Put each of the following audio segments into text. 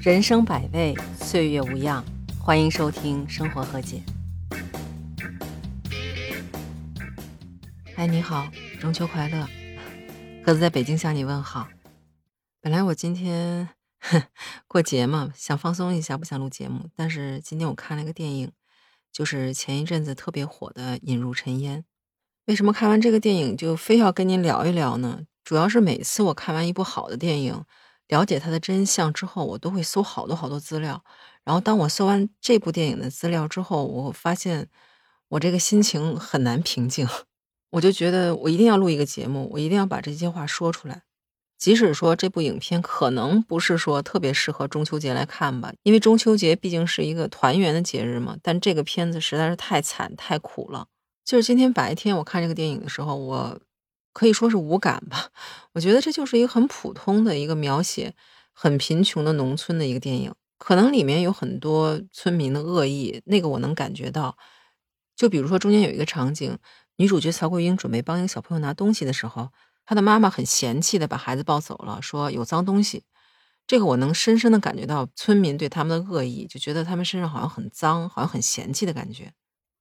人生百味，岁月无恙。欢迎收听《生活和解》。哎，你好，中秋快乐！鸽子在北京向你问好。本来我今天过节嘛，想放松一下，不想录节目。但是今天我看了一个电影，就是前一阵子特别火的《引入尘烟》。为什么看完这个电影就非要跟您聊一聊呢？主要是每次我看完一部好的电影。了解它的真相之后，我都会搜好多好多资料。然后，当我搜完这部电影的资料之后，我发现我这个心情很难平静。我就觉得我一定要录一个节目，我一定要把这些话说出来。即使说这部影片可能不是说特别适合中秋节来看吧，因为中秋节毕竟是一个团圆的节日嘛。但这个片子实在是太惨太苦了。就是今天白天我看这个电影的时候，我。可以说是无感吧，我觉得这就是一个很普通的一个描写很贫穷的农村的一个电影，可能里面有很多村民的恶意，那个我能感觉到。就比如说中间有一个场景，女主角曹桂英准备帮一个小朋友拿东西的时候，她的妈妈很嫌弃的把孩子抱走了，说有脏东西。这个我能深深的感觉到村民对他们的恶意，就觉得他们身上好像很脏，好像很嫌弃的感觉。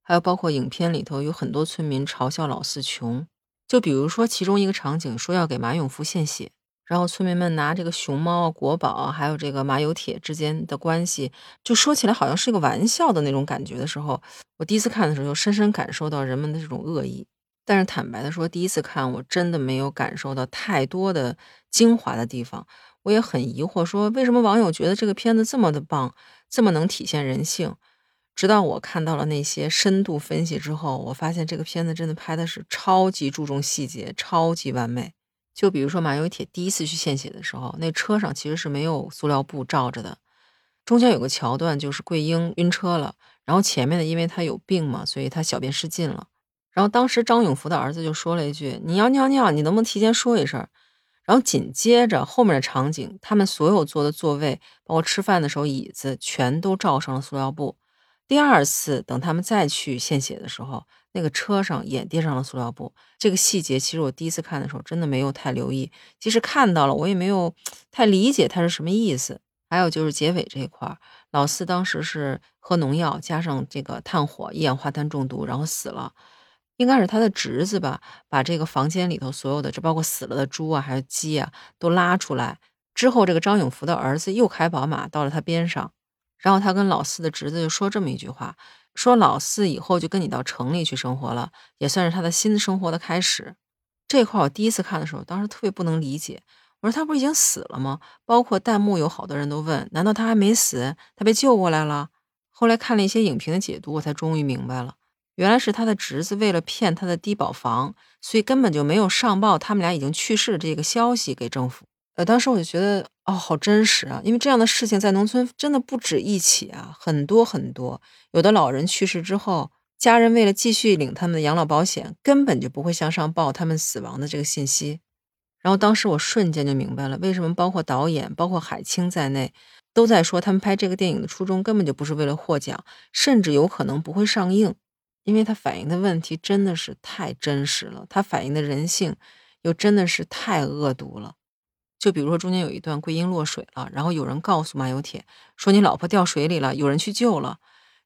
还有包括影片里头有很多村民嘲笑老四穷。就比如说，其中一个场景说要给马永福献血，然后村民们拿这个熊猫、国宝还有这个马有铁之间的关系，就说起来好像是一个玩笑的那种感觉的时候，我第一次看的时候就深深感受到人们的这种恶意。但是坦白的说，第一次看我真的没有感受到太多的精华的地方，我也很疑惑，说为什么网友觉得这个片子这么的棒，这么能体现人性。直到我看到了那些深度分析之后，我发现这个片子真的拍的是超级注重细节，超级完美。就比如说马有铁第一次去献血的时候，那车上其实是没有塑料布罩着的。中间有个桥段，就是桂英晕车了，然后前面的因为她有病嘛，所以她小便失禁了。然后当时张永福的儿子就说了一句：“你要尿尿，你能不能提前说一声？”然后紧接着后面的场景，他们所有坐的座位，包括吃饭的时候椅子，全都罩上了塑料布。第二次等他们再去献血的时候，那个车上也垫上了塑料布。这个细节其实我第一次看的时候真的没有太留意，即使看到了，我也没有太理解它是什么意思。还有就是结尾这一块，老四当时是喝农药加上这个炭火，一氧化碳中毒，然后死了。应该是他的侄子吧，把这个房间里头所有的，这包括死了的猪啊，还有鸡啊，都拉出来之后，这个张永福的儿子又开宝马到了他边上。然后他跟老四的侄子就说这么一句话：“说老四以后就跟你到城里去生活了，也算是他的新生活的开始。”这块我第一次看的时候，当时特别不能理解。我说他不是已经死了吗？包括弹幕有好多人都问：难道他还没死？他被救过来了？后来看了一些影评的解读，我才终于明白了，原来是他的侄子为了骗他的低保房，所以根本就没有上报他们俩已经去世的这个消息给政府。呃，当时我就觉得。哦，好真实啊！因为这样的事情在农村真的不止一起啊，很多很多。有的老人去世之后，家人为了继续领他们的养老保险，根本就不会向上报他们死亡的这个信息。然后当时我瞬间就明白了，为什么包括导演、包括海清在内，都在说他们拍这个电影的初衷根本就不是为了获奖，甚至有可能不会上映，因为他反映的问题真的是太真实了，他反映的人性又真的是太恶毒了。就比如说中间有一段桂英落水了，然后有人告诉马有铁说你老婆掉水里了，有人去救了。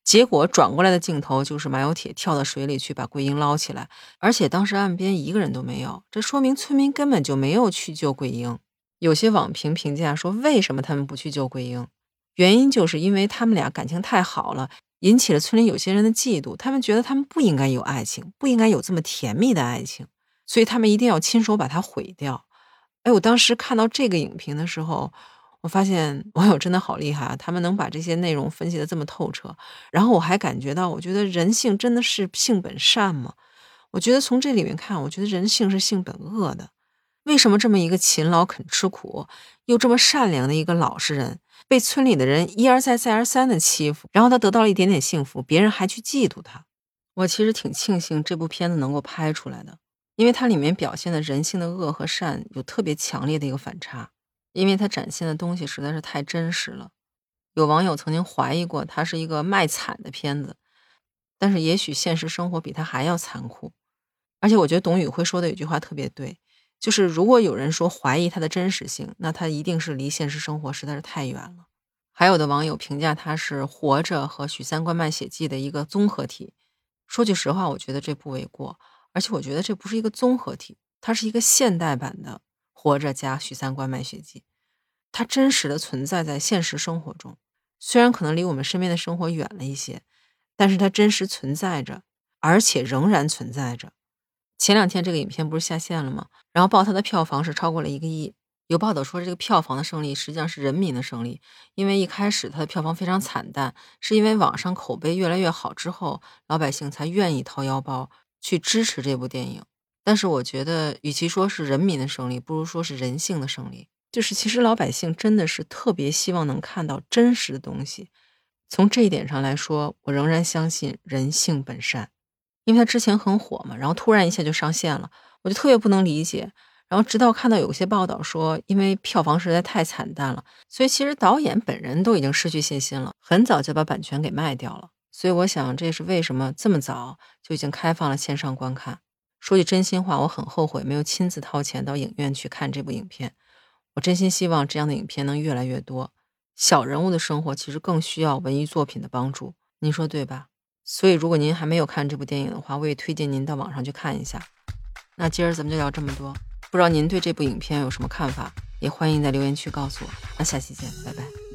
结果转过来的镜头就是马有铁跳到水里去把桂英捞起来，而且当时岸边一个人都没有，这说明村民根本就没有去救桂英。有些网评评价说，为什么他们不去救桂英？原因就是因为他们俩感情太好了，引起了村里有些人的嫉妒，他们觉得他们不应该有爱情，不应该有这么甜蜜的爱情，所以他们一定要亲手把它毁掉。哎，我当时看到这个影评的时候，我发现网友真的好厉害啊！他们能把这些内容分析的这么透彻。然后我还感觉到，我觉得人性真的是性本善吗？我觉得从这里面看，我觉得人性是性本恶的。为什么这么一个勤劳肯吃苦又这么善良的一个老实人，被村里的人一而再再而三的欺负，然后他得到了一点点幸福，别人还去嫉妒他？我其实挺庆幸这部片子能够拍出来的。因为它里面表现的人性的恶和善有特别强烈的一个反差，因为它展现的东西实在是太真实了。有网友曾经怀疑过它是一个卖惨的片子，但是也许现实生活比它还要残酷。而且我觉得董宇辉说的有句话特别对，就是如果有人说怀疑它的真实性，那它一定是离现实生活实在是太远了。还有的网友评价它是《活着》和《许三观卖血记》的一个综合体。说句实话，我觉得这不为过，而且我觉得这不是一个综合体，它是一个现代版的《活着》加《许三观卖血记》，它真实的存在在现实生活中，虽然可能离我们身边的生活远了一些，但是它真实存在着，而且仍然存在着。前两天这个影片不是下线了吗？然后报它的票房是超过了一个亿。有报道说，这个票房的胜利实际上是人民的胜利，因为一开始它的票房非常惨淡，是因为网上口碑越来越好之后，老百姓才愿意掏腰包去支持这部电影。但是我觉得，与其说是人民的胜利，不如说是人性的胜利。就是其实老百姓真的是特别希望能看到真实的东西。从这一点上来说，我仍然相信人性本善。因为他之前很火嘛，然后突然一下就上线了，我就特别不能理解。然后直到看到有些报道说，因为票房实在太惨淡了，所以其实导演本人都已经失去信心了，很早就把版权给卖掉了。所以我想，这也是为什么这么早就已经开放了线上观看。说句真心话，我很后悔没有亲自掏钱到影院去看这部影片。我真心希望这样的影片能越来越多。小人物的生活其实更需要文艺作品的帮助，您说对吧？所以，如果您还没有看这部电影的话，我也推荐您到网上去看一下。那今儿咱们就聊这么多，不知道您对这部影片有什么看法，也欢迎在留言区告诉我。那下期见，拜拜。